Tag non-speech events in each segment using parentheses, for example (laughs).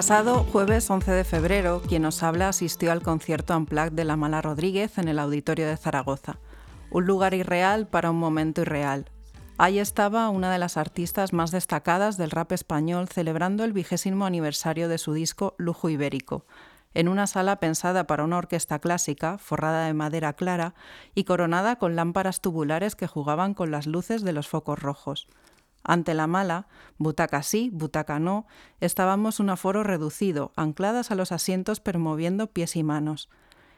Pasado jueves 11 de febrero, quien nos habla asistió al concierto Unplugged de La Mala Rodríguez en el Auditorio de Zaragoza. Un lugar irreal para un momento irreal. Ahí estaba una de las artistas más destacadas del rap español celebrando el vigésimo aniversario de su disco Lujo Ibérico, en una sala pensada para una orquesta clásica, forrada de madera clara y coronada con lámparas tubulares que jugaban con las luces de los focos rojos. Ante la mala, butaca sí, butaca no, estábamos un aforo reducido, ancladas a los asientos pero moviendo pies y manos.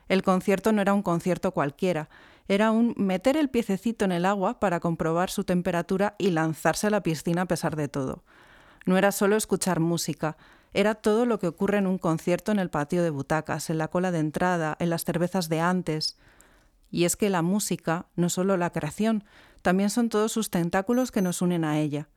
El concierto no era un concierto cualquiera, era un meter el piececito en el agua para comprobar su temperatura y lanzarse a la piscina a pesar de todo. No era solo escuchar música, era todo lo que ocurre en un concierto en el patio de butacas, en la cola de entrada, en las cervezas de antes. Y es que la música no solo la creación, también son todos sus tentáculos que nos unen a ella.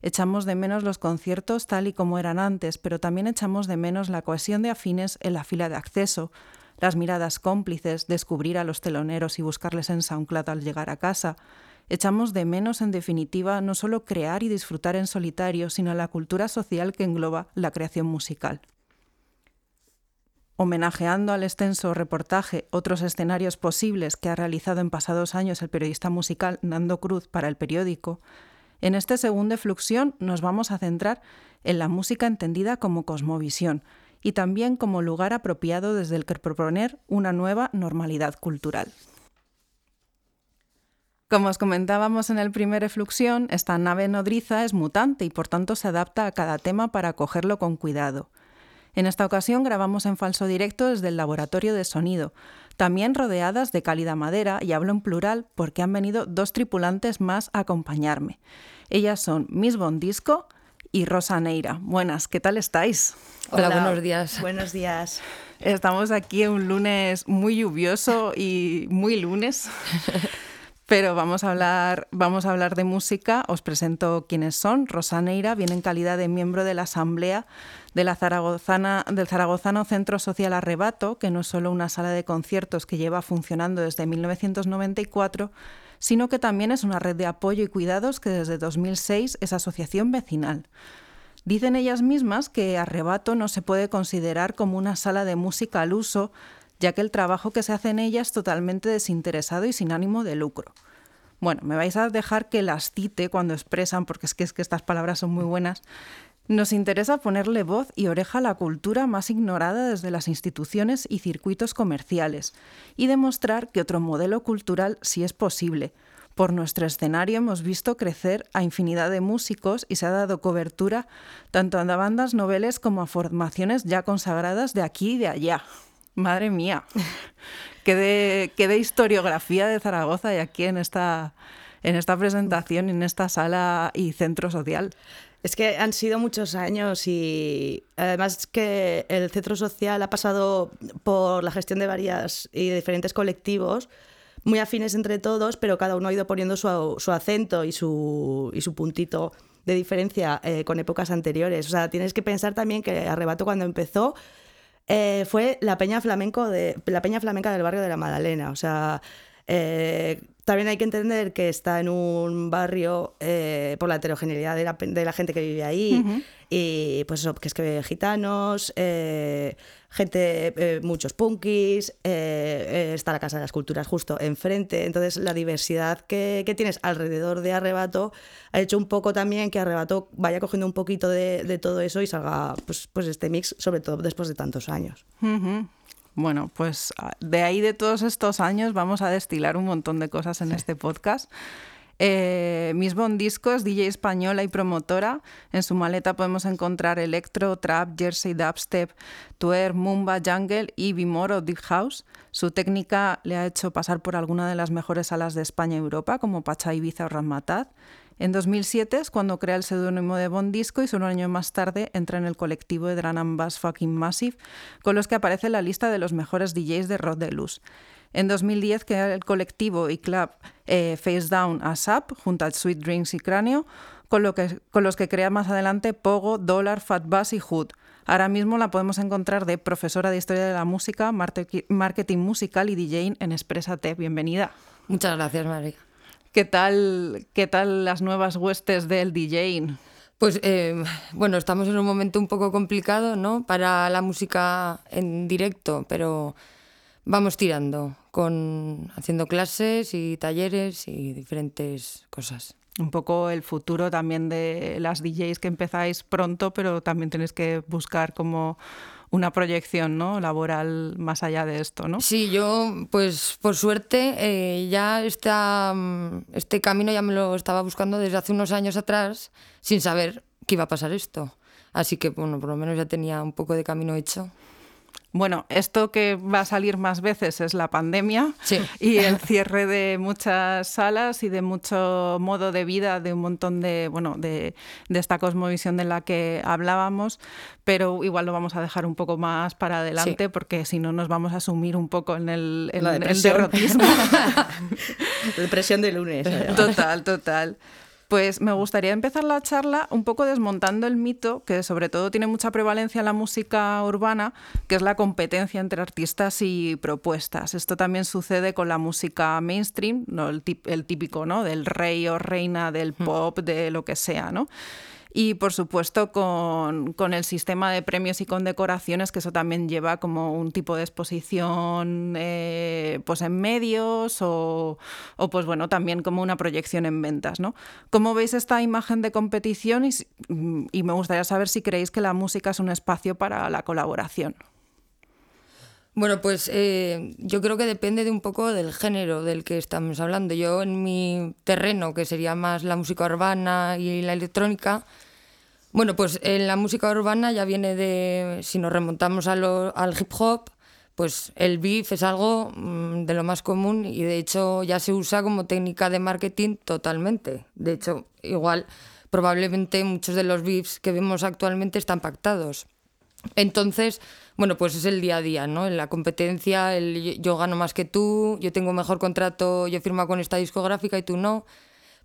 Echamos de menos los conciertos tal y como eran antes, pero también echamos de menos la cohesión de afines en la fila de acceso, las miradas cómplices, descubrir a los teloneros y buscarles en SoundCloud al llegar a casa. Echamos de menos, en definitiva, no solo crear y disfrutar en solitario, sino la cultura social que engloba la creación musical homenajeando al extenso reportaje otros escenarios posibles que ha realizado en pasados años el periodista musical Nando Cruz para el periódico, en este segundo fluxión nos vamos a centrar en la música entendida como cosmovisión y también como lugar apropiado desde el que proponer una nueva normalidad cultural. Como os comentábamos en el primer efluxión, esta nave nodriza es mutante y por tanto se adapta a cada tema para cogerlo con cuidado. En esta ocasión grabamos en falso directo desde el laboratorio de sonido, también rodeadas de cálida madera, y hablo en plural porque han venido dos tripulantes más a acompañarme. Ellas son Miss Bondisco y Rosa Neira. Buenas, ¿qué tal estáis? Hola, buenos días. Buenos días. Estamos aquí un lunes muy lluvioso y muy lunes. (laughs) Pero vamos a hablar, vamos a hablar de música. Os presento quiénes son. Rosa Neira viene en calidad de miembro de la Asamblea Zaragozana, del Zaragozano Centro Social Arrebato, que no es solo una sala de conciertos que lleva funcionando desde 1994, sino que también es una red de apoyo y cuidados que desde 2006 es asociación vecinal. Dicen ellas mismas que Arrebato no se puede considerar como una sala de música al uso, ya que el trabajo que se hace en ella es totalmente desinteresado y sin ánimo de lucro. Bueno, me vais a dejar que las cite cuando expresan, porque es que, es que estas palabras son muy buenas, nos interesa ponerle voz y oreja a la cultura más ignorada desde las instituciones y circuitos comerciales y demostrar que otro modelo cultural sí es posible. Por nuestro escenario hemos visto crecer a infinidad de músicos y se ha dado cobertura tanto a bandas noveles como a formaciones ya consagradas de aquí y de allá. Madre mía, qué de, qué de historiografía de Zaragoza hay aquí en esta, en esta presentación, en esta sala y centro social. Es que han sido muchos años y además que el centro social ha pasado por la gestión de varias y diferentes colectivos muy afines entre todos, pero cada uno ha ido poniendo su, su acento y su, y su puntito de diferencia eh, con épocas anteriores. O sea, tienes que pensar también que Arrebato cuando empezó eh, fue la peña flamenco de la peña flamenca del barrio de la Madalena. O sea, eh, también hay que entender que está en un barrio eh, por la heterogeneidad de la, gente que vive ahí. Y pues eso, que es que gitanos, eh, gente, muchos punkis, está la Casa de las Culturas justo enfrente, entonces la diversidad que, tienes alrededor de Arrebato ha hecho un poco también que Arrebato vaya cogiendo un poquito de, todo eso y salga pues, pues este mix, sobre todo después de tantos años. Bueno, pues ah, de ahí de todos estos años vamos a destilar un montón de cosas en este podcast. Eh, Miss Bond Discos, DJ española y promotora. En su maleta podemos encontrar electro, trap, jersey, dubstep, tuer, mumba, jungle y bimoro deep house. Su técnica le ha hecho pasar por alguna de las mejores salas de España y Europa, como Pacha, Ibiza o Ramatad. En 2007 es cuando crea el seudónimo de Bond Disco y solo un año más tarde entra en el colectivo de Drum Bass Fucking Massive, con los que aparece en la lista de los mejores DJs de rock de. En 2010 crea el colectivo y club eh, Face Down ASAP junto a Sweet Drinks y Cráneo, con, que, con los que crea más adelante Pogo, Dollar, Fat Bass y Hood. Ahora mismo la podemos encontrar de profesora de Historia de la Música, Marketing Musical y DJ en Expressate. Bienvenida. Muchas gracias, María. ¿Qué tal, qué tal las nuevas huestes del DJ? Pues eh, bueno, estamos en un momento un poco complicado, ¿no? Para la música en directo, pero vamos tirando, con haciendo clases y talleres y diferentes cosas. Un poco el futuro también de las DJs que empezáis pronto, pero también tenéis que buscar como una proyección ¿no? laboral más allá de esto, ¿no? Sí, yo, pues por suerte, eh, ya está, mm, este camino ya me lo estaba buscando desde hace unos años atrás, sin saber que iba a pasar esto. Así que, bueno, por lo menos ya tenía un poco de camino hecho. Bueno, esto que va a salir más veces es la pandemia y (laughs) el cierre de muchas salas y de mucho modo de vida, de un montón de, bueno, de, esta cosmovisión de la que hablábamos, pero igual lo vamos a dejar un poco más para adelante porque si no nos vamos a sumir un poco en el, en, el derrotismo. (laughs) Depresión de lunes. (laughs) Total, total. Pues me gustaría empezar la charla un poco desmontando el mito que sobre todo tiene mucha prevalencia en la música urbana, que es la competencia entre artistas y propuestas. Esto también sucede con la música mainstream, ¿no? el, típico ¿no? del rey o reina del hmm. pop, de lo que sea, ¿no? Y por supuesto con, el sistema de premios y condecoraciones, que eso también lleva como un tipo de exposición eh, pues en medios o, pues bueno, también como una proyección en ventas. ¿no? ¿Cómo veis esta imagen de competición? Y, y me gustaría saber si creéis que la música es un espacio para la colaboración. Bueno, pues eh, yo creo que depende de un poco del género del que estamos hablando. Yo en mi terreno, que sería más la música urbana y la electrónica, bueno, pues en la música urbana ya viene de, si nos remontamos al hip hop, pues el beef es algo mm, de lo más común y de hecho ya se usa como técnica de marketing totalmente. De hecho, igual probablemente muchos de los beefs que vemos actualmente están pactados. Entonces, bueno, pues es el día a día, ¿no? En la competencia, yo gano más que tú, yo tengo mejor contrato, yo firmo con esta discográfica y tú no.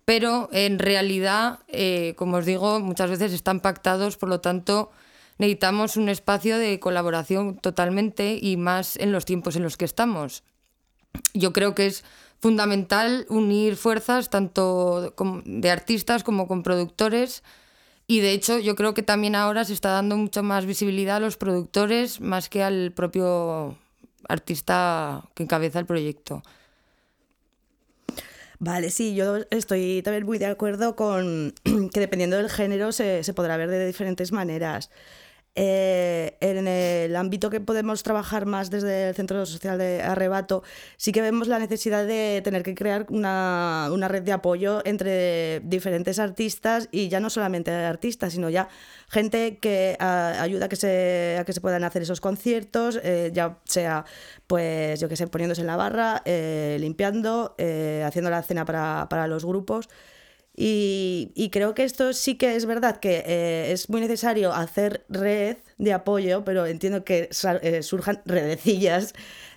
Pero en realidad, eh, como os digo, muchas veces están pactados, por lo tanto, necesitamos un espacio de colaboración totalmente y más en los tiempos en los que estamos. Yo creo que es fundamental unir fuerzas tanto de artistas como con productores y de hecho yo creo que también ahora se está dando mucha más visibilidad a los productores más que al propio artista que encabeza el proyecto. Vale, sí, yo estoy también muy de acuerdo con (clears throat) que dependiendo del género se podrá ver de diferentes maneras. Eh, en el ámbito que podemos trabajar más desde el Centro Social de Arrebato, sí que vemos la necesidad de tener que crear una, una red de apoyo entre diferentes artistas y ya no solamente artistas, sino ya gente que ayuda a que, se, a que se puedan hacer esos conciertos, eh, ya sea, pues yo que sé, poniéndose en la barra, eh, limpiando, haciendo la cena para, para los grupos. Y, creo que esto sí que es verdad que eh, es muy necesario hacer red de apoyo, pero entiendo que eh, surjan redecillas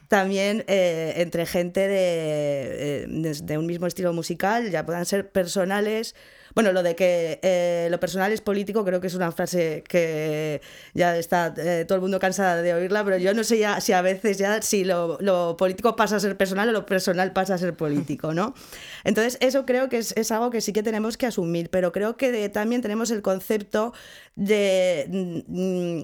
también eh, entre gente de, de, un mismo estilo musical, ya puedan ser personales bueno, lo de que eh, lo personal es político creo que es una frase que ya está eh, todo el mundo cansada de oírla, pero yo no sé ya si a veces ya si lo, lo, político pasa a ser personal o lo personal pasa a ser político, ¿no? (laughs) Entonces eso creo que es, es algo que sí que tenemos que asumir, pero creo que también tenemos el concepto de, mm,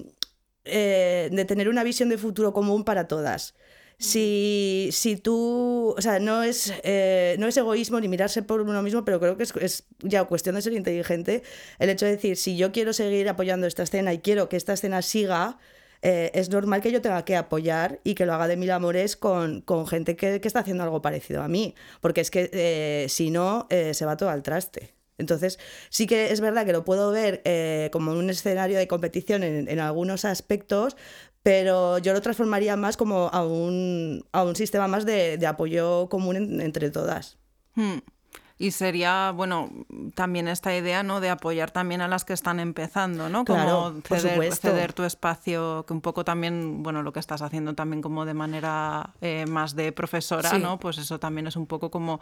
eh, de tener una visión de futuro común para todas si, si tú, o sea, no es, eh, no es egoísmo ni mirarse por uno mismo, pero creo que es, ya cuestión de ser inteligente el hecho de decir, si yo quiero seguir apoyando esta escena y quiero que esta escena siga, eh, es normal que yo tenga que apoyar y que lo haga de mil amores con, gente que, está haciendo algo parecido a mí, porque es que eh, si no, se va todo al traste. Entonces, sí que es verdad que lo puedo ver como un escenario de competición en, en, algunos aspectos, pero yo lo transformaría más como a un, a un sistema más de, de apoyo común entre todas. Hmm. Y sería, bueno, también esta idea, ¿no? De apoyar también a las que están empezando, ¿no? Como ceder, ceder, tu espacio, que un poco también, bueno, lo que estás haciendo también como de manera eh, más de profesora, ¿no? Pues eso también es un poco como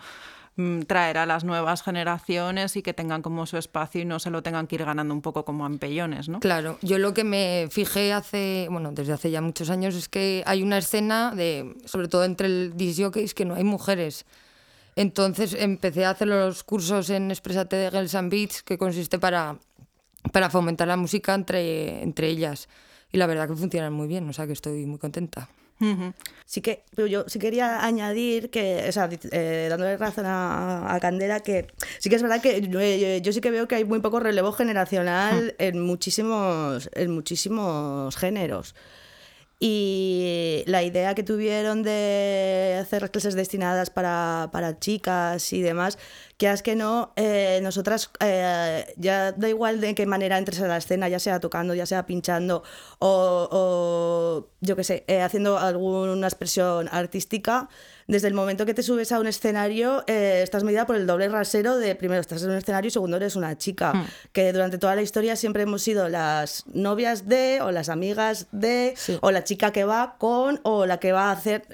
mm, traer a las nuevas generaciones y que tengan como su espacio y no se lo tengan que ir ganando un poco como empellones, ¿no? Claro, yo lo que me fijé hace, bueno, desde hace ya muchos años es que hay una escena de, sobre todo entre el es que no hay mujeres. Entonces empecé a hacer los cursos en Expresate de Girls and Beats, que consiste para para fomentar la música entre, entre ellas. Y la verdad que funcionan muy bien, o sea que estoy muy contenta. Sí que yo sí quería añadir que, o sea, eh, dándole razón a, Candela, que sí que es verdad que eh, yo, sí que veo que hay muy poco relevo generacional en muchísimos, en muchísimos géneros. Y la idea que tuvieron de hacer clases destinadas para, para chicas y demás, que es que no, eh, nosotras eh, ya da igual de qué manera entres a la escena, ya sea tocando, ya sea pinchando o, yo qué sé, eh, haciendo alguna expresión artística, desde el momento que te subes a un escenario, eh, estás medida por el doble rasero de primero estás en un escenario y segundo eres una chica. Hmm. Que durante toda la historia siempre hemos sido las novias de, o las amigas de, o la chica que va con, o la que va a hacer.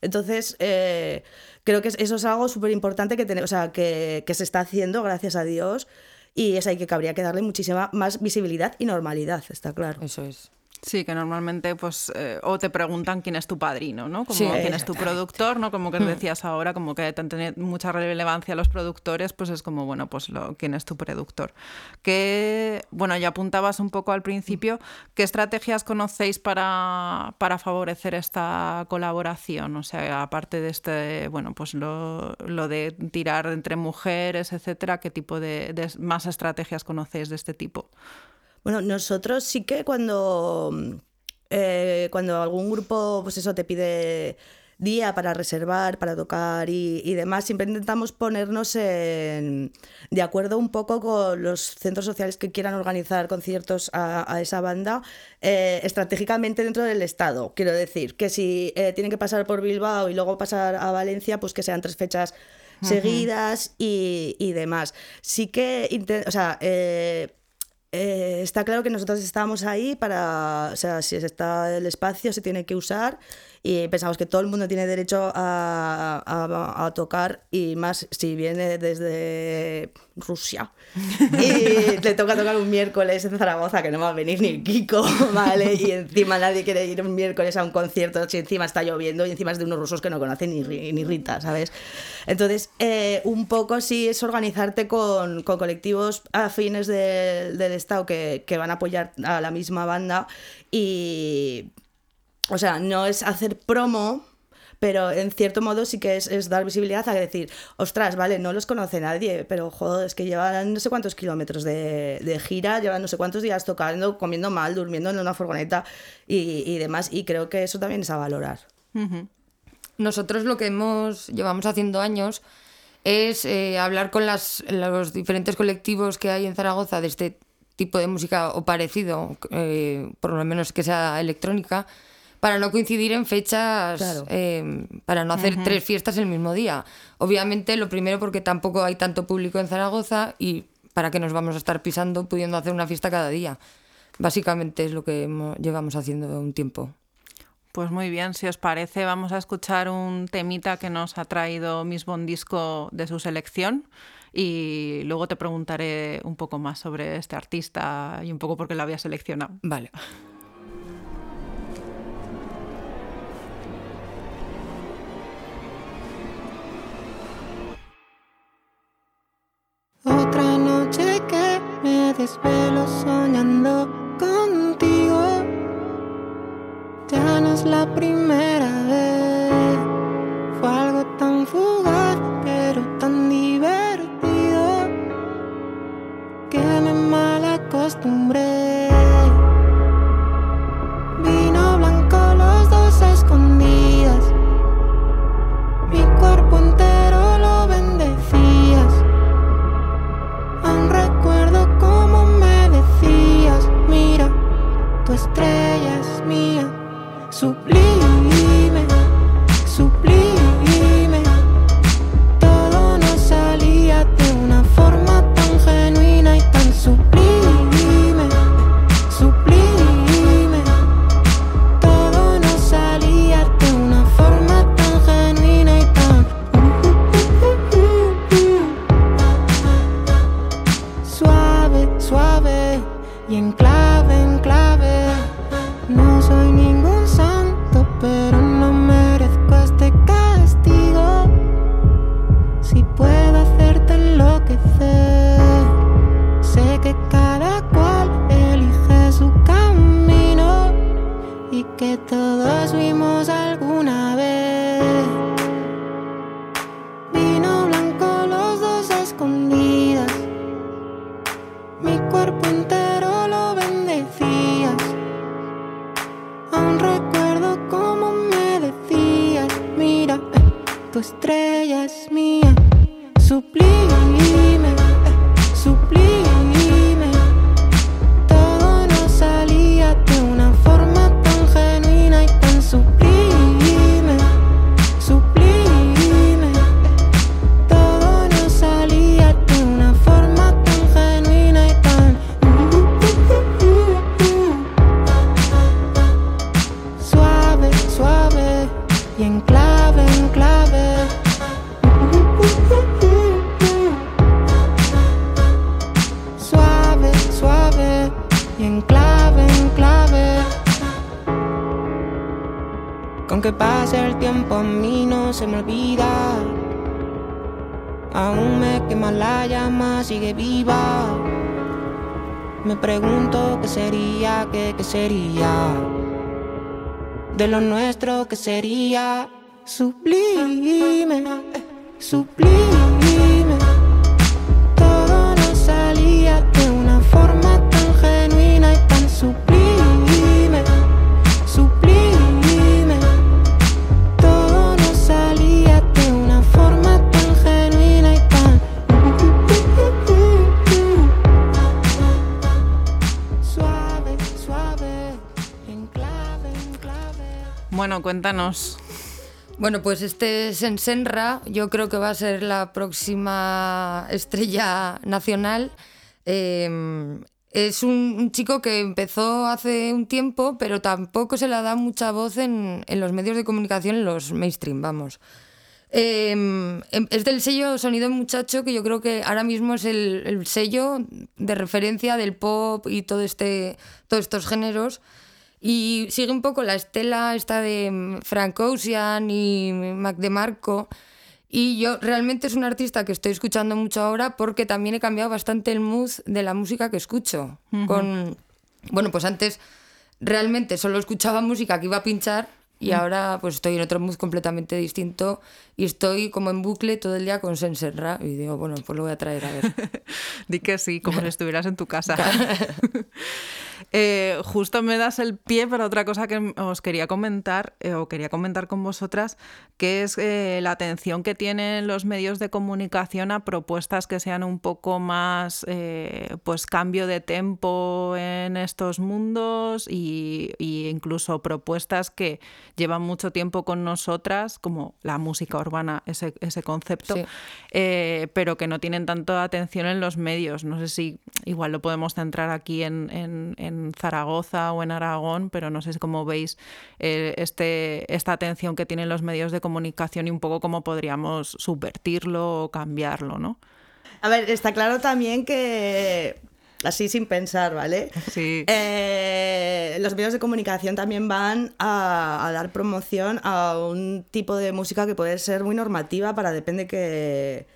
entonces, eh, creo que eso es algo súper importante que, o sea, que, que se está haciendo, gracias a Dios. Y es ahí que cabría que darle muchísima más visibilidad y normalidad, está claro. Eso es. Sí, que normalmente pues eh, o te preguntan quién es tu padrino, ¿no? Como quién es tu productor, ¿no? Como que hmm. decías ahora, como que tener mucha relevancia los productores, pues es como, bueno, pues lo, quién es tu productor. Que, bueno, ya apuntabas un poco al principio, ¿qué estrategias conocéis para, para favorecer esta colaboración? O sea, aparte de este, bueno, pues lo, lo de tirar entre mujeres, etcétera, ¿qué tipo de, de más estrategias conocéis de este tipo? Bueno, nosotros sí que cuando, eh, cuando algún grupo, pues eso, te pide día para reservar, para tocar y, demás, siempre intentamos ponernos de acuerdo un poco con los centros sociales que quieran organizar conciertos a, esa banda eh, estratégicamente dentro del Estado. Quiero decir, que si eh, tienen que pasar por Bilbao y luego pasar a Valencia, pues que sean tres fechas seguidas y, y, demás. Sí que, o sea, eh, está claro que nosotros estamos ahí para, o sea, si está el espacio se tiene que usar y pensamos que todo el mundo tiene derecho a, a, tocar y más si viene desde Rusia y (laughs) le toca tocar un miércoles en Zaragoza que no va a venir ni Kiko, (laughs) ¿vale? Y encima nadie quiere ir un miércoles a un concierto si encima está lloviendo y encima es de unos rusos que no conocen ni, ni Rita, ¿sabes? Entonces, eh, un poco sí es organizarte con, con colectivos afines del Estado que, que van a apoyar a la misma banda y o sea, no es hacer promo, pero en cierto modo sí que es, dar visibilidad a decir, ostras, vale, no los conoce nadie, pero joder, es que llevan no sé cuántos kilómetros de, gira, llevan no sé cuántos días tocando, comiendo mal, durmiendo en una furgoneta y, demás, y creo que eso también es a valorar. Nosotros lo que hemos llevamos haciendo años es eh, hablar con las, los diferentes colectivos que hay en Zaragoza de este tipo de música o parecido, eh, por lo menos que sea electrónica, para no coincidir en fechas, em, para no hacer tres fiestas el mismo día. Obviamente, lo primero porque tampoco hay tanto público en Zaragoza y para que nos vamos a estar pisando pudiendo hacer una fiesta cada día. Básicamente es lo que llevamos haciendo un tiempo. Pues muy bien, si os parece, vamos a escuchar un temita que nos ha traído Miss Bondisco de su selección y luego te preguntaré un poco más sobre este artista y un poco por qué lo había seleccionado. Vale. (laughs) Otra noche que me desvelo soñando contigo. Ya no es la primera vez. Sería. De lo nuestro que sería sublime, sublime. Bueno, pues este Sensenra yo creo que va a ser la próxima estrella nacional. Eh, es un, chico que empezó hace un tiempo, pero tampoco se le da mucha voz en, en los medios de comunicación, en los mainstream, vamos. Eh, em- es del sello Sonido Muchacho, que yo creo que ahora mismo es el, el sello de referencia del pop y todo este, todos estos géneros. Y sigue un poco la estela esta de mm, Frank Ocean y Mac DeMarco. Y yo realmente es un artista que estoy escuchando mucho ahora porque también he cambiado bastante el mood de la música que escucho. Con, bueno, pues antes realmente solo escuchaba música que iba a pinchar y ahora pues estoy en otro mood completamente distinto y estoy como en bucle todo el día con Senserra y digo, bueno, pues lo voy a traer a ver. (laughs) Di que sí, como (laughs) si estuvieras en tu casa. (laughs) Eh, justo me das el pie para otra cosa que os quería comentar, eh, o quería comentar con vosotras, que es eh, la atención que tienen los medios de comunicación a propuestas que sean un poco más, eh, pues, cambio de tempo en estos mundos y, y incluso propuestas que llevan mucho tiempo con nosotras, como la música urbana, ese, ese concepto, Sí. pero que no tienen tanto atención en los medios. No sé si igual lo podemos centrar aquí en, en- en Zaragoza o en Aragón, pero no sé cómo veis eh, este, esta atención que tienen los medios de comunicación y un poco cómo podríamos subvertirlo o cambiarlo, ¿no? A ver, está claro también que, así sin pensar, ¿vale? Sí. Eh, los medios de comunicación también van a, a dar promoción a un tipo de música que puede ser muy normativa para depende que,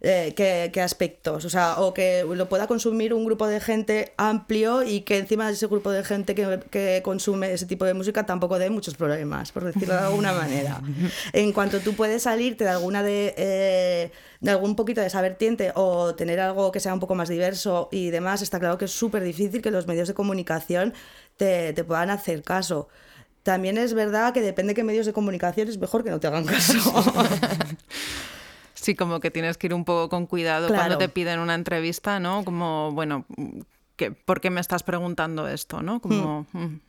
eh, qué, qué aspectos. O sea, o que lo pueda consumir un grupo de gente amplio y que encima de ese grupo de gente que, que consume ese tipo de música tampoco dé muchos problemas, por decirlo de alguna manera. (laughs) En cuanto tú puedes salirte de alguna de, eh, de algún poquito de esa vertiente o tener algo que sea un poco más diverso y demás, está claro que es súper difícil que los medios de comunicación te, te puedan hacer caso. También es verdad que depende de qué medios de comunicación es mejor que no te hagan caso. (laughs) Sí, como que tienes que ir un poco con cuidado Claro. cuando te piden una entrevista, ¿no? Como, bueno, ¿por qué me estás preguntando esto, no? Como, mm.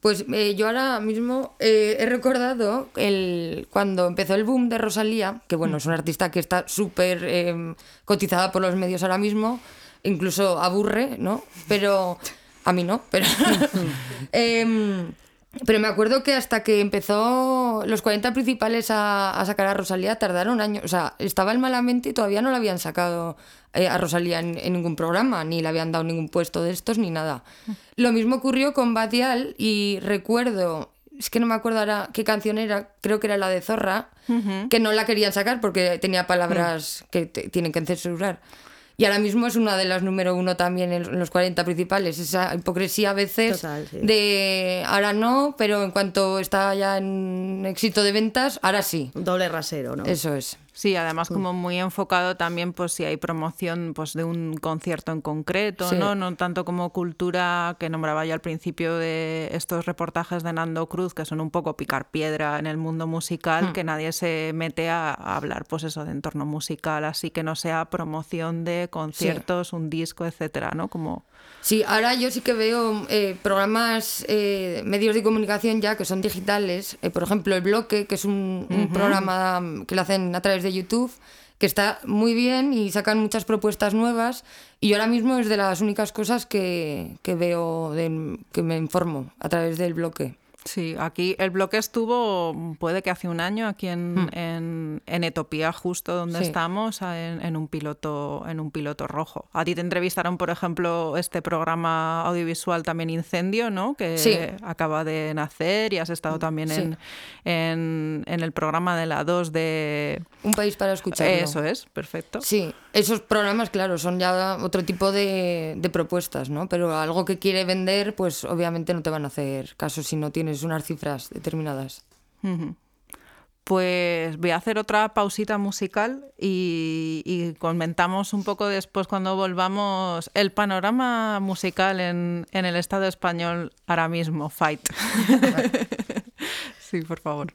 Pues eh, yo ahora mismo eh, he recordado el, cuando empezó el boom de Rosalía, que bueno, es una artista que está súper eh, cotizada por los medios ahora mismo, incluso aburre, ¿no? Pero a mí no, pero... (laughs) (laughs) Pero me acuerdo que hasta que empezó los 40 principales a, a sacar a Rosalía tardaron años. O sea, estaba el malamente y todavía no la habían sacado eh, a Rosalía en, en ningún programa, ni le habían dado ningún puesto de estos, ni nada. Lo mismo ocurrió con Badial y recuerdo, es que no me acuerdo ahora qué canción era, creo que era la de Zorra, que no la querían sacar porque tenía palabras que te- tienen que censurar. Y ahora mismo es una de las número uno también en los 40 principales. Esa hipocresía a veces Total, sí. de ahora no, pero en cuanto está ya en éxito de ventas, ahora sí. Doble rasero, ¿no? Eso es. Sí, además como muy enfocado también pues si hay promoción pues de un concierto en concreto, ¿no? No tanto como cultura que nombraba yo al principio de estos reportajes de Nando Cruz que son un poco picar piedra en el mundo musical, hmm. que nadie se mete a, hablar pues eso de entorno musical, así que no sea promoción de conciertos, un disco, etcétera, ¿no? Como Sí, ahora yo sí que veo eh, programas, eh, medios de comunicación ya que son digitales. Eh, por ejemplo, El Bloque, que es un, programa que lo hacen a través de YouTube, que está muy bien y sacan muchas propuestas nuevas. Y ahora mismo es de las únicas cosas que, que veo, que me informo a través del Bloque. Sí, aquí el bloque estuvo, puede que hace un año, aquí en, hmm. en, en Etopía, justo donde estamos, en, un piloto, en un piloto rojo. A ti te entrevistaron, por ejemplo, este programa audiovisual también Incendio, ¿no? Que acaba de nacer y has estado también en, en, el programa de la 2 de... Un país para escuchar. Eso es, perfecto. Sí, esos programas, claro, son ya otro tipo de, de propuestas, ¿no? Pero algo que quiere vender, pues obviamente no te van a hacer caso si no tienes unas cifras determinadas. Pues voy a hacer otra pausita musical y, comentamos un poco después cuando volvamos el panorama musical en, en el Estado español ahora mismo, Fight. (laughs) sí, por favor.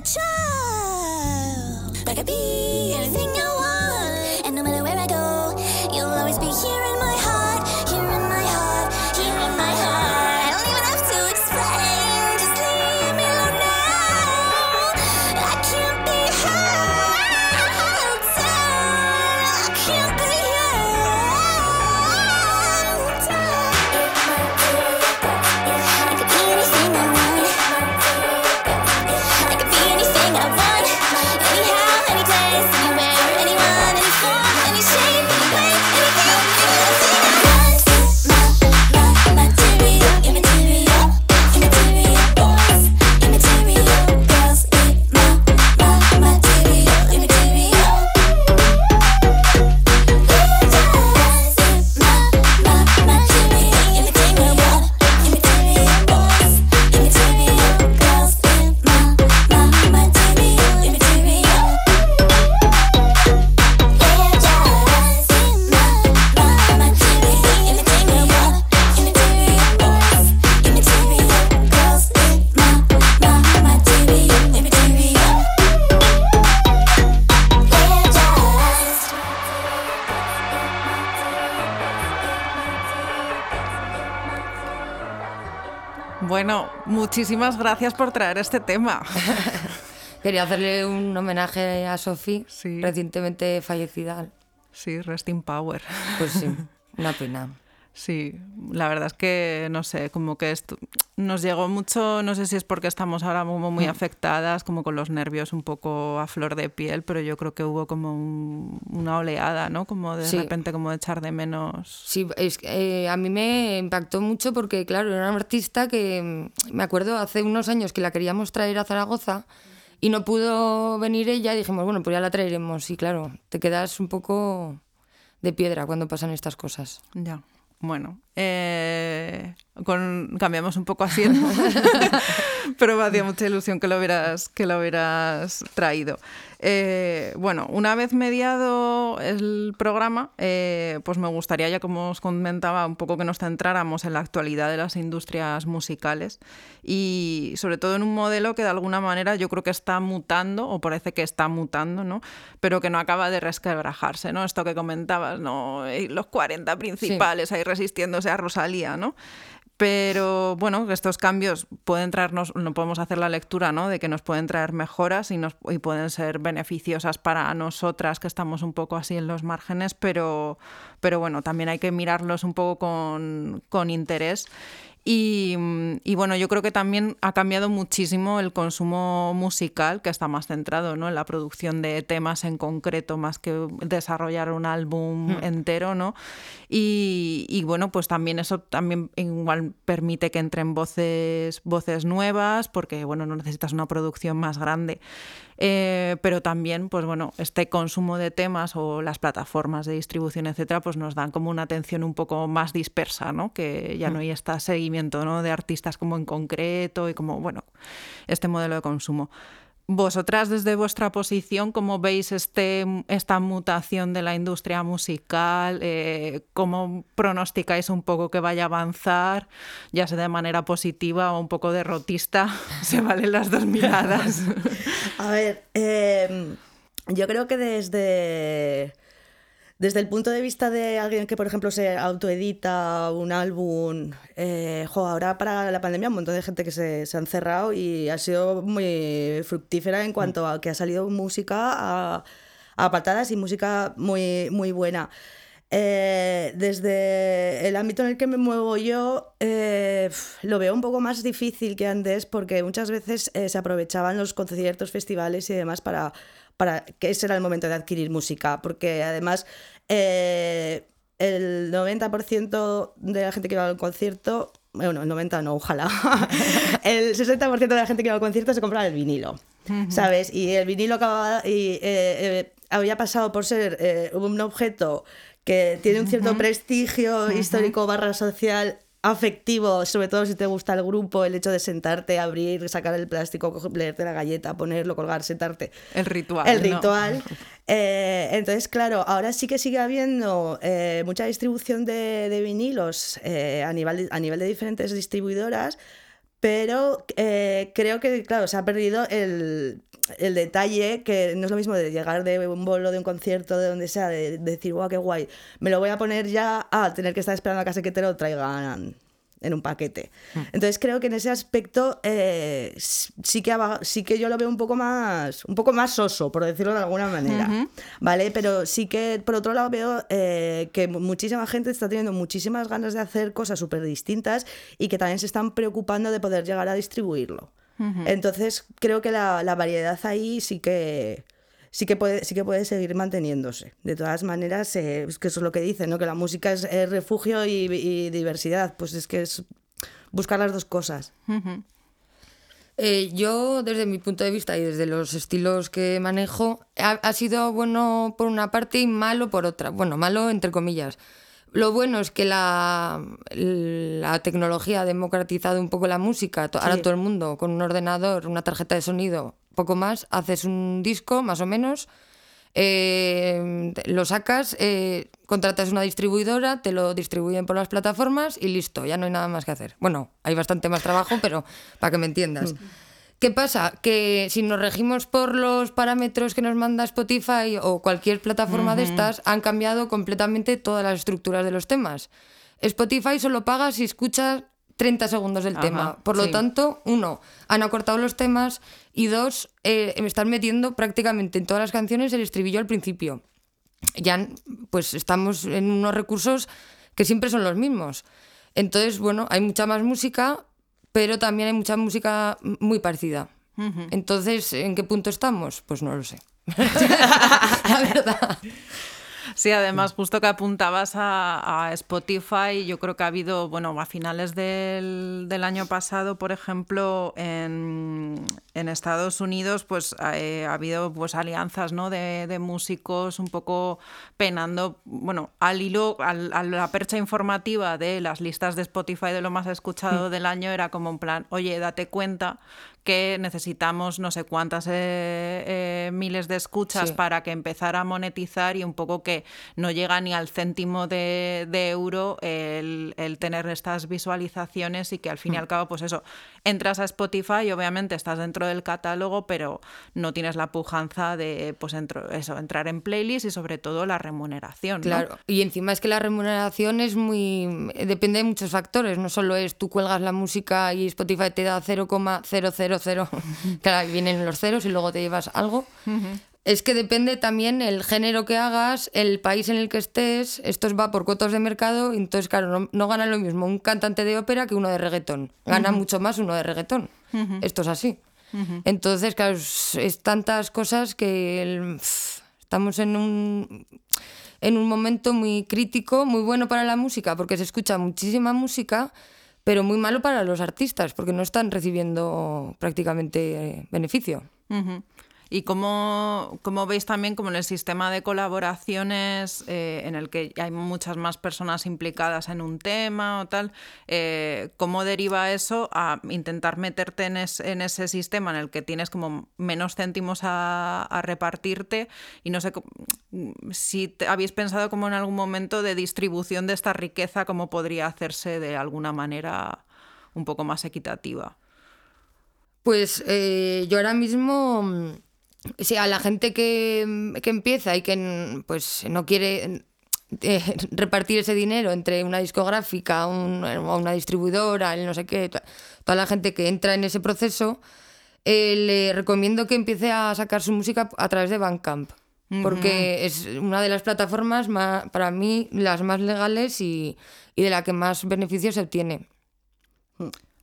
a child, like a bee. Muchísimas gracias por traer este tema. (laughs) Quería hacerle un homenaje a Sophie, recientemente fallecida. Sí, Resting Power. Pues sí, (laughs) una pena. Sí, la verdad es que no sé, como que esto nos llegó mucho, no sé si es porque estamos ahora como muy mm. afectadas, como con los nervios un poco a flor de piel, pero yo creo que hubo como una oleada, ¿no? Como de repente como de echar de menos. Sí, es, eh, a mí me impactó mucho porque, claro, era una artista que mm, me acuerdo hace unos años que la queríamos traer a Zaragoza y no pudo venir ella y dijimos, bueno, pues ya la traeremos. Y claro, te quedas un poco de piedra cuando pasan estas cosas. Ya. Bueno, eh, con, cambiamos un poco así, (laughs) pero me hacía mucha ilusión que lo hubieras, que lo hubieras traído. Eh, bueno, una vez mediado el programa, eh, pues me gustaría ya, como os comentaba, un poco que nos centráramos en la actualidad de las industrias musicales y sobre todo en un modelo que de alguna manera yo creo que está mutando, o parece que está mutando, ¿no? pero que no acaba de resquebrajarse, ¿no? Esto que comentabas, ¿no? los 40 principales ahí resistiéndose a Rosalía, ¿no? Pero bueno, estos cambios pueden traernos, no podemos hacer la lectura ¿no? de que nos pueden traer mejoras y, nos, y pueden ser beneficiosas para nosotras que estamos un poco así en los márgenes, pero, pero bueno, también hay que mirarlos un poco con, con interés y, bueno, yo creo que también ha cambiado muchísimo el consumo musical, que está más centrado ¿no? en la producción de temas en concreto, más que desarrollar un álbum hmm. entero, ¿no? Y, bueno, pues también eso también igual permite que entren voces, voces nuevas, porque bueno, no necesitas una producción más grande. Eh, pero también, pues bueno, este consumo de temas o las plataformas de distribución, etcétera, pues nos dan como una atención un poco más dispersa, ¿no? Que ya no hay este seguimiento, De artistas como en concreto y como, bueno, este modelo de consumo. Vosotras desde vuestra posición, ¿cómo veis este, esta mutación de la industria musical? Eh, ¿Cómo pronosticáis un poco que vaya a avanzar, ya sea de manera positiva o un poco derrotista? (laughs) Se valen las dos miradas. (laughs) a ver, em, yo creo que desde desde el punto de vista de alguien que, por ejemplo, se autoedita un álbum, eh, ahora para la pandemia un montón de gente que se, se han cerrado y ha sido muy fructífera en cuanto a que ha salido música a, patadas y música muy, muy buena. Eh, desde el ámbito en el que me muevo yo, eh, lo veo un poco más difícil que antes porque muchas veces se aprovechaban los conciertos, festivales y demás para para que ese era el momento de adquirir música, porque además eh, el 90% de la gente que iba al concierto, bueno, el 90 no, ojalá, (laughs) el 60% de la gente que iba al concierto se compraba el vinilo, ¿sabes? Y el vinilo acababa, y, eh, eh, había pasado por ser un objeto que tiene un cierto prestigio histórico barra social afectivo, sobre todo si te gusta el grupo, el hecho de sentarte, abrir, sacar el plástico, leerte la galleta, ponerlo, colgar, sentarte. El ritual. El ritual. (laughs) Eh, entonces, claro, ahora sí que sigue habiendo eh, mucha distribución de, vinilos eh, a, nivel, a nivel de diferentes distribuidoras, pero creo que, claro, se ha perdido el, el detalle que no es lo mismo de llegar de un bolo, de un concierto, de donde sea, de, decir, guau, qué guay, me lo voy a poner ya a tener que estar esperando a casa que te lo traigan en un paquete. Hmm. Entonces creo que en ese aspecto eh, sí, que, sí que yo lo veo un poco más un poco más soso, por decirlo de alguna manera. ¿Vale? Pero sí que por otro lado veo eh, que muchísima gente está teniendo muchísimas ganas de hacer cosas súper distintas y que también se están preocupando de poder llegar a distribuirlo. Entonces creo que la, variedad ahí sí que sí que puede, sí que puede seguir manteniéndose. De todas maneras, eh, es que eso es lo que dicen, ¿no? que la música es, refugio y, diversidad. Pues es que es buscar las dos cosas. Eh, yo, desde mi punto de vista y desde los estilos que manejo, ha, sido bueno por una parte y malo por otra. Bueno, malo entre comillas. Lo bueno es que la, la tecnología ha democratizado un poco la música. Ahora todo el mundo con un ordenador, una tarjeta de sonido, poco más, haces un disco más o menos, eh, lo sacas, eh, contratas una distribuidora, te lo distribuyen por las plataformas y listo, ya no hay nada más que hacer. Bueno, hay bastante más trabajo, pero para que me entiendas. Mm. ¿Qué pasa? Que si nos regimos por los parámetros que nos manda Spotify o cualquier plataforma de estas, han cambiado completamente todas las estructuras de los temas. Spotify solo paga si escuchas 30 segundos del Ajá, tema. Por lo sí. tanto, uno, han acortado los temas y dos, eh, me están metiendo prácticamente en todas las canciones el estribillo al principio. Ya pues estamos en unos recursos que siempre son los mismos. Entonces, bueno, hay mucha más música, pero también hay mucha música muy parecida. Entonces, ¿en qué punto estamos? Pues no lo sé. (laughs) (laughs) La verdad. Sí, además, justo que apuntabas a, a Spotify, yo creo que ha habido, bueno, a finales del, del año pasado, por ejemplo, en, en Estados Unidos, pues eh, ha habido pues alianzas, ¿no? De, de músicos un poco penando, bueno, al hilo, al- a la percha informativa de las listas de Spotify de lo más escuchado del año, era como en plan, oye, date cuenta que necesitamos no sé cuántas eh, eh, miles de escuchas Sí. para que empezara a monetizar y un poco que no llega ni al céntimo de, de euro el, el tener estas visualizaciones y que al fin y Hmm. al cabo, pues eso, entras a Spotify y obviamente estás dentro del catálogo, pero no tienes la pujanza de, pues, entro- eso, entrar en playlist y sobre todo la remuneración. ¿no? Claro, y encima es que la remuneración es muy... depende de muchos factores, no solo es tú cuelgas la música y Spotify te da 0,000, claro, vienen los ceros y luego te llevas algo. Es que depende también el género que hagas, el país en el que estés, esto va por cuotas de mercado, entonces claro, no, no gana lo mismo un cantante de ópera que uno de reggaetón, gana mucho más uno de reggaetón, esto es así. Entonces, claro, es, es tantas cosas que el- estamos en un en un momento muy crítico, muy bueno para la música, porque se escucha muchísima música, pero muy malo para los artistas, porque no están recibiendo prácticamente eh, beneficio. Y cómo, cómo veis también como en el sistema de colaboraciones eh, en el que hay muchas más personas implicadas en un tema o tal, eh, cómo deriva eso a intentar meterte en, es- en ese sistema en el que tienes como menos céntimos a, repartirte y no sé si habéis pensado como en algún momento de distribución de esta riqueza, cómo podría hacerse de alguna manera un poco más equitativa. Pues eh, yo ahora mismo, mm, sí, a la gente que, mm, que empieza y que mm, pues no quiere eh, repartir ese dinero entre una discográfica, un- una distribuidora, el no sé qué, to- toda la gente que entra en ese proceso, eh, le recomiendo que empiece a sacar su música a través de Bandcamp. Porque es una de las plataformas más, para mí las más legales y, y de la que más beneficio se obtiene.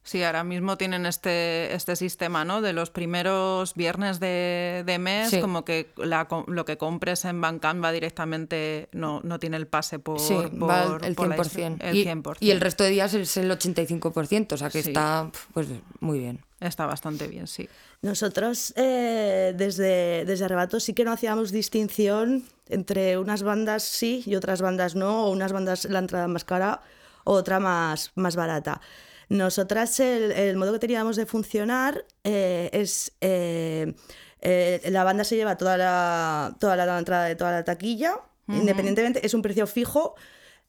Sí, ahora mismo tienen este, este sistema, ¿no? De los primeros viernes de, de mes, Sí. como que la lo que compres en Bandcamp va directamente, no, no tiene el pase por, Sí, por- va el por la 100%. distri- el y, 100%. y el resto de días es el 85%, o sea que Sí. está pues muy bien. Está bastante bien, sí. Nosotros eh, desde, desde Arrebato sí que no hacíamos distinción entre unas bandas sí y otras bandas no, o unas bandas la entrada más cara o otra más, más barata. Nosotras el, el modo que teníamos de funcionar eh, es... eh, eh, la banda se lleva toda la, toda la entrada de toda la taquilla, independientemente, es un precio fijo.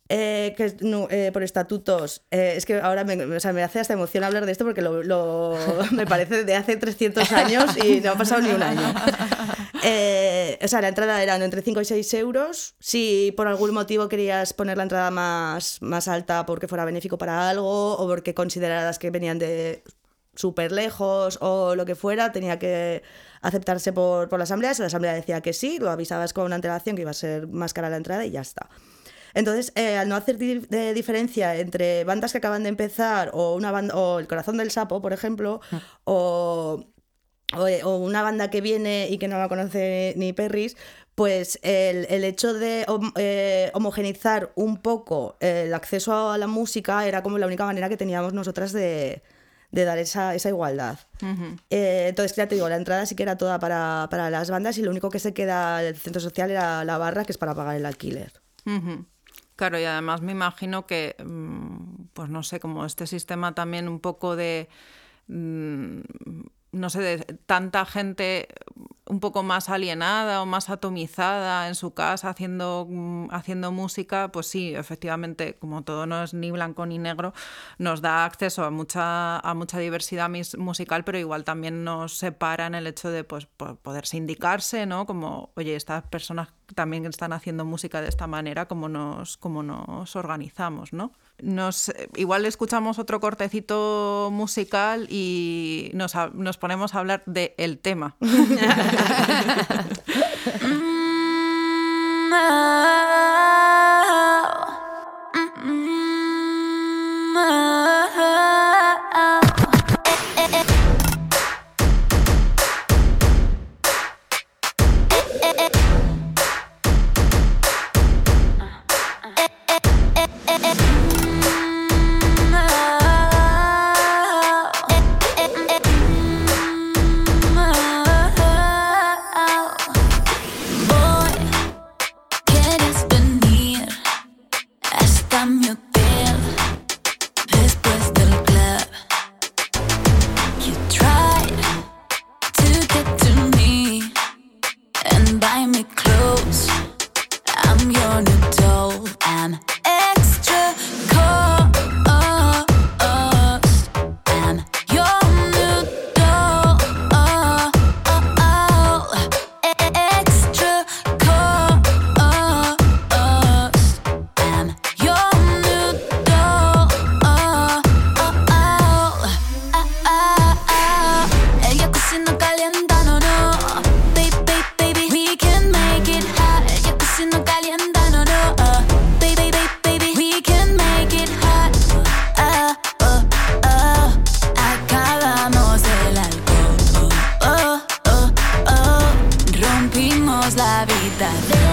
Eh, que no, eh, por estatutos, eh, es que ahora me, o sea, me hace hasta emoción hablar de esto porque lo, lo- (laughs) me parece de hace 300 años y no ha pasado ni un año. (laughs) O sea, la entrada eran entre 5 y 6 euros. Si por algún motivo querías poner la entrada más, más alta porque fuera benéfico para algo o porque consideraras que venían de súper lejos o lo que fuera, tenía que aceptarse por, por la asamblea. Si la asamblea decía que sí, lo avisabas con una antelación que iba a ser más cara la entrada y ya está. Entonces, eh, al no hacer di- de diferencia entre bandas que acaban de empezar o una banda, o El Corazón del Sapo, por ejemplo, o, o, o una banda que viene y que no la conoce ni Perris, pues el, el hecho de eh, homogenizar un poco el acceso a la música era como la única manera que teníamos nosotras de, de dar esa, esa igualdad. Eh, entonces, ya te digo, la entrada sí que era toda para, para las bandas y lo único que se queda del centro social era la barra, que es para pagar el alquiler. Ujú. Claro, y además me imagino que, mm, pues no sé, como este sistema también un poco de, mm, no sé, de tanta gente un poco más alienada o más atomizada en su casa haciendo, mm, haciendo música, pues sí, efectivamente, como todo no es ni blanco ni negro, nos da acceso a mucha, a mucha diversidad musical, pero igual también nos separa en el hecho de pues, poder sindicarse, ¿no? Como, oye, estas personas también están haciendo música de esta manera, como nos, como nos organizamos, ¿no? Nos, igual escuchamos otro cortecito musical y nos, nos ponemos a hablar del el tema. (laughs) (laughs) Bueno,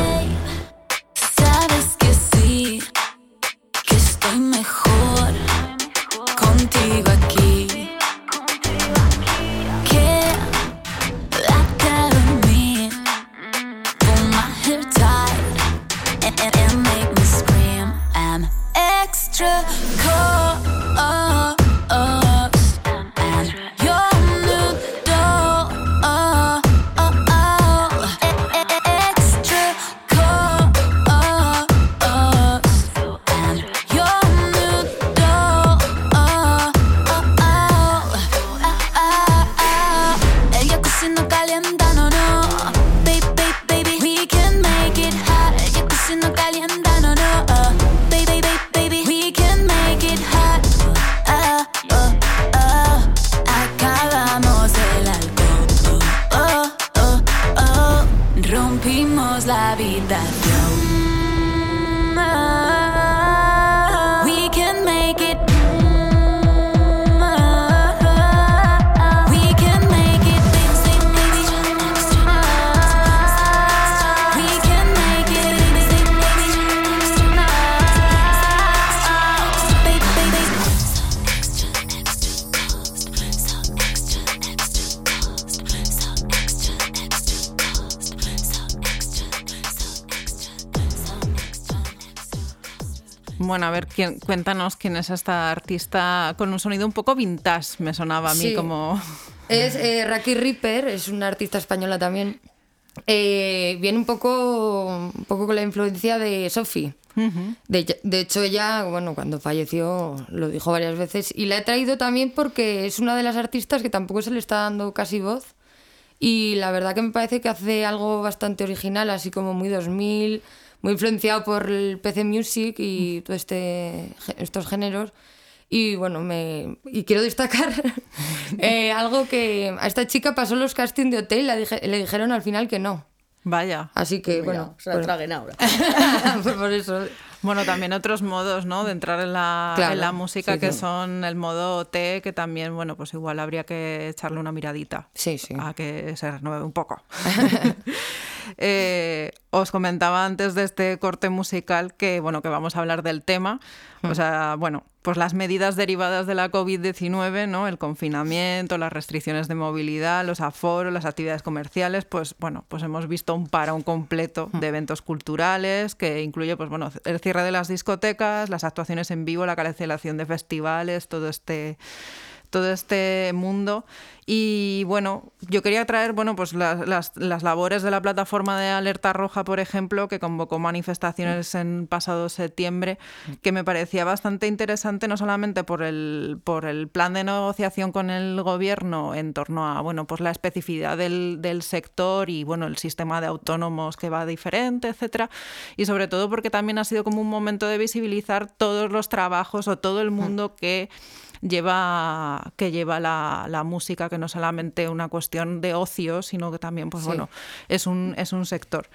cuéntanos quién es esta artista con un sonido un poco vintage, me sonaba a mí como... Es eh, Raki Ripper, es una artista española también. Eh, viene un poco, un poco con la influencia de Sophie. de, de, hecho, ella, bueno, cuando falleció lo dijo varias veces y la he traído también porque es una de las artistas que tampoco se le está dando casi voz y la verdad que me parece que hace algo bastante original, así como muy 2000, muy influenciado por el PC Music y todo este, estos géneros. Y bueno, me, y quiero destacar (laughs) eh, algo que a esta chica pasó los castings de hotel y le dijeron al final que no. Vaya. Así que, bueno. Se la pues traguen ahora. Pues (laughs) por eso. Bueno, también otros modos, ¿no? De entrar en la, en la música que son el modo T, que también, bueno, pues igual habría que echarle una miradita. Sí, sí. A que se renueve un poco. (laughs) Eh, os comentaba antes de este corte musical que, bueno, que vamos a hablar del tema. O sea, bueno, pues las medidas derivadas de la COVID-19, ¿no? El confinamiento, las restricciones de movilidad, los aforos, las actividades comerciales, pues bueno, pues hemos visto un parón completo de eventos culturales que incluye, pues bueno, el cierre de las discotecas, las actuaciones en vivo, la cancelación de festivales, todo este todo este mundo Y bueno, yo quería traer bueno, pues las, las, labores de la plataforma de Alerta Roja, por ejemplo, que convocó manifestaciones en pasado septiembre, que me parecía bastante interesante, no solamente por el, por el plan de negociación con el gobierno en torno a bueno, pues la especificidad del, del sector y bueno, el sistema de autónomos que va diferente, etcétera, y sobre todo porque también ha sido como un momento de visibilizar todos los trabajos o todo el mundo que lleva, que lleva la, música, que no solamente una cuestión de ocio, sino que también, pues bueno, es un, es un sector.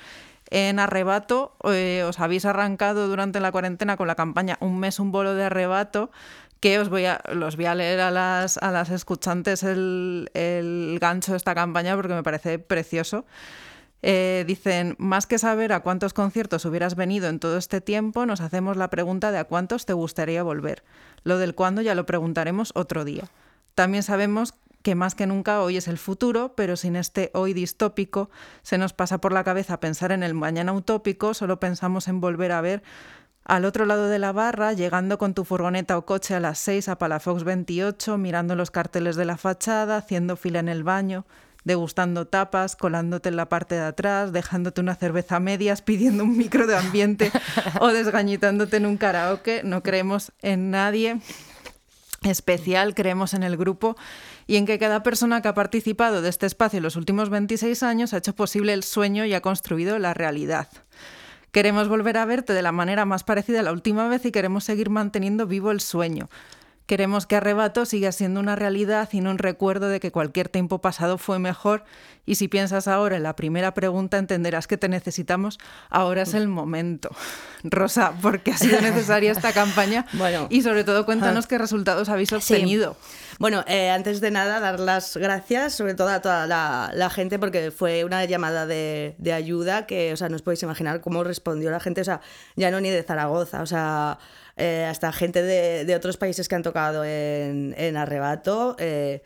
En Arrebato eh, os habéis arrancado durante la cuarentena con la campaña Un mes, un bolo de arrebato, que os voy a, los voy a leer a las, a las escuchantes el, el gancho de esta campaña porque me parece precioso. Eh, dicen, más que saber a cuántos conciertos hubieras venido en todo este tiempo, nos hacemos la pregunta de a cuántos te gustaría volver. Lo del cuándo ya lo preguntaremos otro día. También sabemos que más que nunca hoy es el futuro, pero sin este hoy distópico se nos pasa por la cabeza pensar en el mañana utópico, solo pensamos en volver a ver al otro lado de la barra, llegando con tu furgoneta o coche a las 6 a Palafox 28, mirando los carteles de la fachada, haciendo fila en el baño, degustando tapas, colándote en la parte de atrás, dejándote una cerveza a medias, pidiendo un micro de ambiente o desgañitándote en un karaoke. No creemos en nadie especial, creemos en el grupo y en que cada persona que ha participado de este espacio en los últimos 26 años ha hecho posible el sueño y ha construido la realidad. Queremos volver a verte de la manera más parecida a la última vez y queremos seguir manteniendo vivo el sueño. Queremos que Arrebato siga siendo una realidad y no un recuerdo de que cualquier tiempo pasado fue mejor. Y si piensas ahora en la primera pregunta, entenderás que te necesitamos. Ahora es el momento. Rosa, ¿por qué ha sido (laughs) necesaria esta campaña? Bueno, y sobre todo, cuéntanos qué resultados habéis obtenido. Bueno, eh, antes de nada, dar las gracias, sobre todo a toda la, gente, porque fue una llamada de, de, ayuda que, o sea, no os podéis imaginar cómo respondió la gente, o sea, ya no ni de Zaragoza, o sea, eh, hasta gente de, otros países que han tocado en, Arrebato. Eh,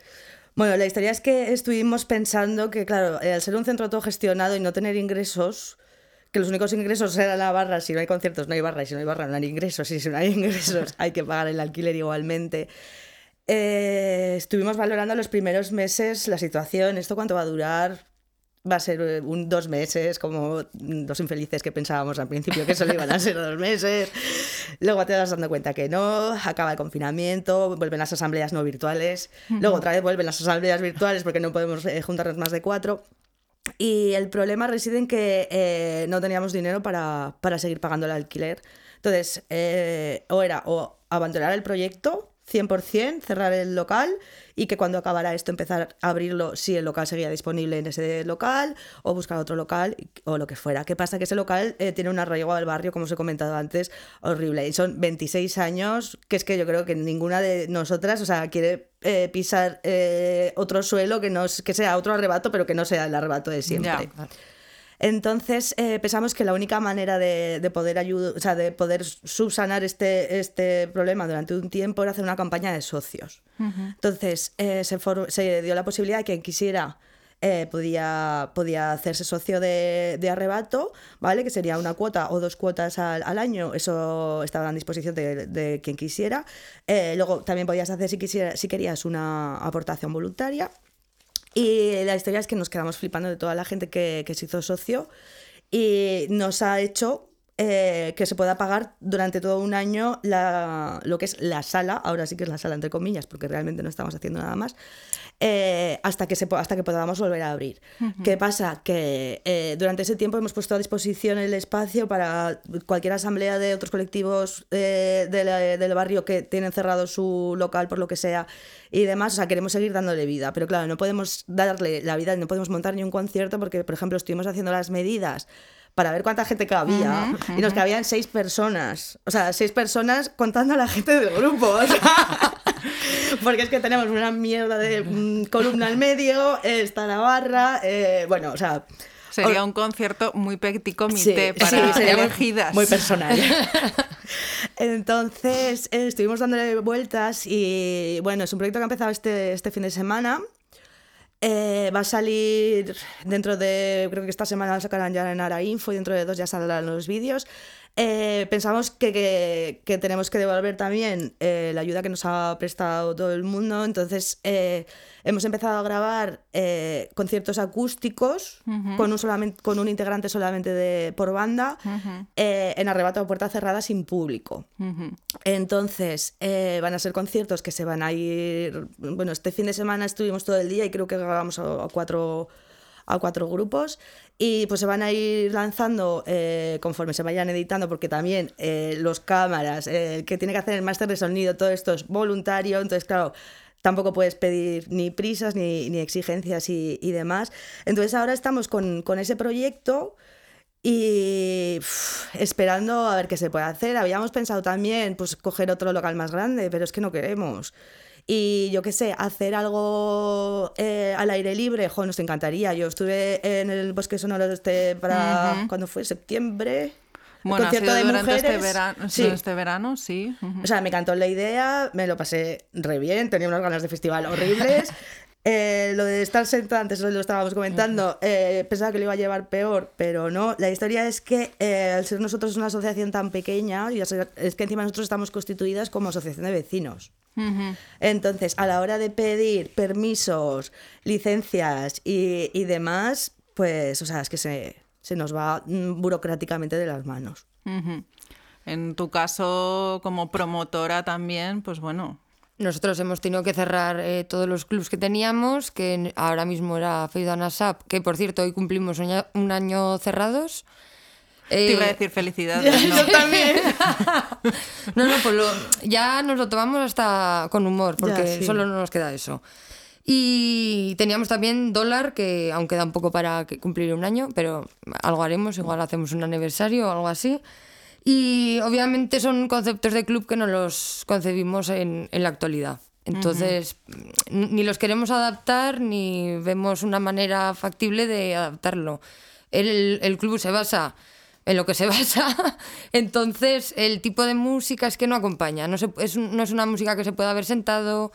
bueno, la historia es que estuvimos pensando que, claro, al ser un centro autogestionado y no tener ingresos, que los únicos ingresos eran la barra, si no hay conciertos no hay barra, y si no hay barra no hay ingresos, y si no hay (laughs) ingresos hay que pagar el alquiler igualmente. Eh, estuvimos valorando los primeros meses la situación, esto cuánto va a durar, va a ser eh, un, dos meses, como dos infelices que pensábamos al principio que solo iban a ser dos meses. Luego te vas dando cuenta que no, acaba el confinamiento, vuelven las asambleas no virtuales, luego otra vez vuelven las asambleas virtuales porque no podemos eh, juntarnos más de cuatro. Y el problema reside en que eh, no teníamos dinero para, para, seguir pagando el alquiler. Entonces, o era o abandonar el proyecto 100%, cerrar el local y que cuando acabara esto empezar a abrirlo si el local seguía disponible en ese local o buscar otro local o lo que fuera. ¿Qué pasa? Que ese local eh, tiene un arraigo al barrio, como os he comentado antes, horrible. Y son 26 años, que es que yo creo que ninguna de nosotras, o sea, quiere eh, pisar eh, otro suelo que, no, que sea otro arrebato, pero que no sea el arrebato de siempre. Entonces eh, pensamos que la única manera de, poder ayudar, o sea, de poder subsanar este, este problema durante un tiempo era hacer una campaña de socios. Entonces eh, se, se, dio la posibilidad de quien quisiera eh, podía, podía hacerse socio de, arrebato, ¿vale? Que sería una cuota o dos cuotas al, año, eso estaba a disposición de, quien quisiera. luego también podías hacer si, quisiera, si querías una aportación voluntaria. Y la historia es que nos quedamos flipando de toda la gente que, que se hizo socio y nos ha hecho eh, que se pueda pagar durante todo un año la, lo que es la sala, ahora sí que es la sala entre comillas, porque realmente no estamos haciendo nada más, eh, hasta, que se, hasta que podamos volver a abrir. ¿Qué pasa? Que eh, durante ese tiempo hemos puesto a disposición el espacio para cualquier asamblea de otros colectivos del barrio que tienen cerrado su local por lo que sea y demás, o sea, queremos seguir dándole vida, pero claro, no podemos darle la vida, no podemos montar ni un concierto porque, por ejemplo, estuvimos haciendo las medidas para ver cuánta gente cabía. Y nos cabían seis personas. O sea, seis personas contando a la gente del grupo. (laughs) porque es que tenemos una mierda de columna al medio, está la barra, eh, bueno, o sea... Sería un concierto muy petit comité para sí, elegidas. Muy personal. (laughs) Entonces, eh, estuvimos dándole vueltas y bueno, es un proyecto que ha empezado este, este fin de semana eh, va a salir dentro de, creo que esta semana lo sacarán ya en Ara Info y dentro de dos ya saldrán los vídeos. Eh, pensamos que, que, tenemos que devolver también eh, la ayuda que nos ha prestado todo el mundo, entonces eh, hemos empezado a grabar conciertos acústicos con, un solamente, con un integrante solamente de, por banda en arrebato a puerta cerrada sin público. Entonces van a ser conciertos que se van a ir, bueno, este fin de semana estuvimos todo el día y creo que grabamos a cuatro a cuatro grupos y pues se van a ir lanzando eh, conforme se vayan editando porque también eh, los cámaras, eh, que tiene que hacer el máster de sonido, todo esto es voluntario, entonces claro, tampoco puedes pedir ni prisas ni, ni exigencias y, y, demás. Entonces ahora estamos con, con ese proyecto y esperando a ver qué se puede hacer. Habíamos pensado también pues coger otro local más grande, pero es que no queremos. Y yo qué sé, hacer algo eh, al aire libre, jo, nos encantaría. Yo estuve en el Bosque Sonoro este para, cuando fue? ¿Septiembre? Bueno, concierto de durante este mujeres. Este, verano, sí. este verano, sí. O sea, me encantó la idea, me lo pasé re bien, tenía unas ganas de festival horribles. (laughs) Eh, lo de estar sentado, antes lo estábamos comentando, eh, pensaba que lo iba a llevar peor, pero no. La historia es que eh, al ser nosotros una asociación tan pequeña, y es que encima nosotros estamos constituidas como asociación de vecinos. Entonces, a la hora de pedir permisos, licencias y, y, demás, pues, o sea, es que se, se nos va mm, burocráticamente de las manos. En tu caso, como promotora también, pues bueno, nosotros hemos tenido que cerrar eh, todos los clubs que teníamos, que ahora mismo era Feidan Asap, que por cierto hoy cumplimos un año cerrados. Te iba a eh, decir felicidades. ¿no? Yo también. (laughs) no, no, pues ya nos lo tomamos hasta con humor, porque solo no nos queda eso. Y teníamos también dólar, que aún queda un poco para cumplir un año, pero algo haremos, igual hacemos un aniversario o algo así. Y obviamente son conceptos de club que no los concebimos en, en la actualidad. Entonces, ni los queremos adaptar ni vemos una manera factible de adaptarlo. El, el club se basa en lo que se (laughs) basa, entonces el tipo de música es que no acompaña. No, se, es, no es una música que se pueda haber sentado,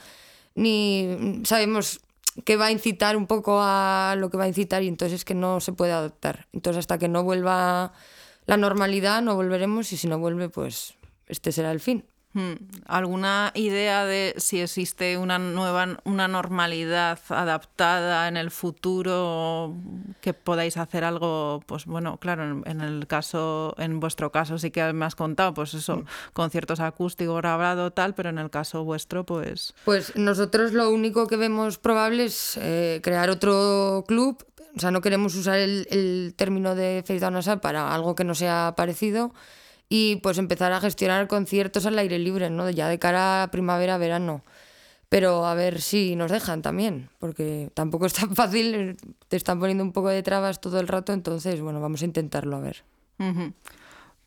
ni sabemos que va a incitar un poco a lo que va a incitar y entonces es que no se puede adaptar. Entonces, hasta que no vuelva la normalidad, no volveremos y si no vuelve, pues este será el fin. Hmm. ¿Alguna idea de si existe una nueva una normalidad adaptada en el futuro que podáis hacer algo? Pues bueno, claro, en, el caso, en vuestro caso sí que me has contado, pues eso, hmm. conciertos acústicos grabado tal, pero en el caso vuestro, pues. Pues nosotros lo único que vemos probable es eh, crear otro club, o sea, no queremos usar el, término de Face Down para algo que no sea parecido y pues empezar a gestionar conciertos al aire libre, ¿no? Ya de cara a primavera, verano. Pero a ver si nos dejan también, porque tampoco (laughs) es tan fácil, te están poniendo un poco de trabas todo el rato, entonces, bueno, vamos a intentarlo a ver.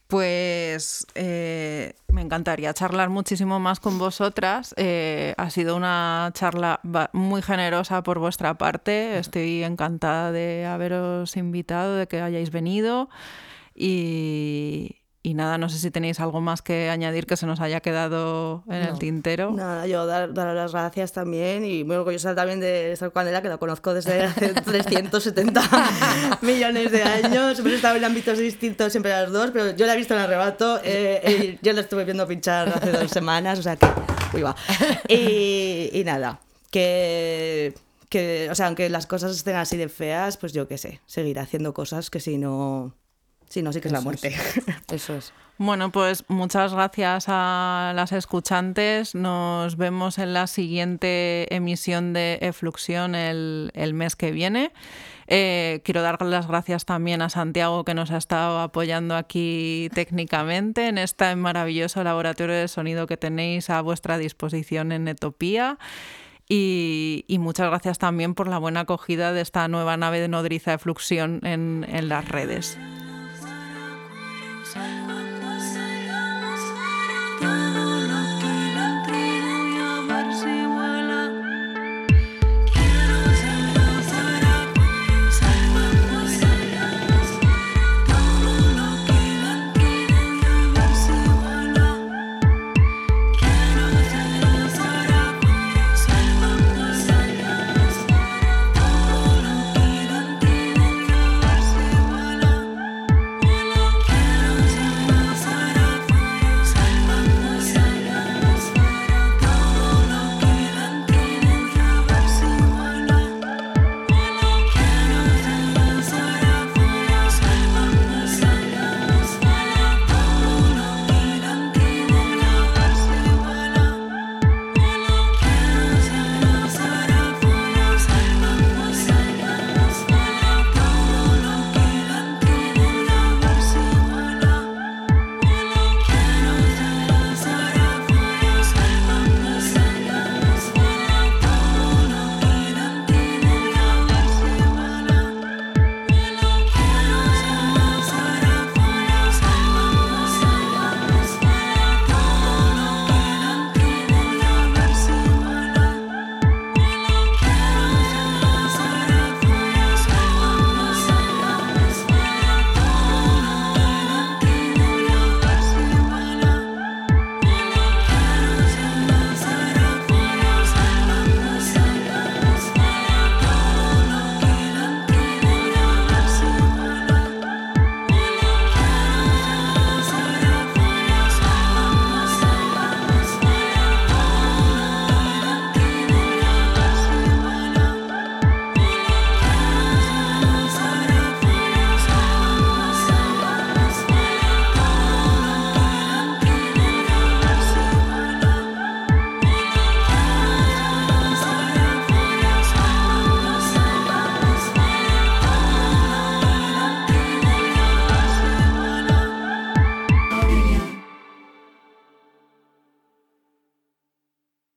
Pues eh, me encantaría charlar muchísimo más con vosotras. Eh, ha sido una charla muy generosa por vuestra parte. Estoy encantada de haberos invitado, de que hayáis venido. Y, y nada, no sé si tenéis algo más que añadir que se nos haya quedado en el tintero. Nada, yo dar, dar, las gracias también y muy orgullosa también de estar Candela, que la conozco desde hace (laughs) 370 (laughs) millones de años. Hemos estado en ámbitos distintos siempre las dos, pero yo la he visto en arrebato. Eh, yo la estuve viendo pinchar hace dos (laughs) semanas, o sea que. Uy, va. Y, y nada, que que, o sea, aunque las cosas estén así de feas, pues yo qué sé, seguir haciendo cosas que si no si no, sí que es la muerte. (laughs) Eso es. Bueno, pues muchas gracias a las escuchantes. Nos vemos en la siguiente emisión de Efluxión el, el mes que viene. Eh, quiero dar las gracias también a Santiago que nos ha estado apoyando aquí técnicamente en este maravilloso laboratorio de sonido que tenéis a vuestra disposición en Etopía. Y, y, muchas gracias también por la buena acogida de esta nueva nave de nodriza de fluxión en, en las redes.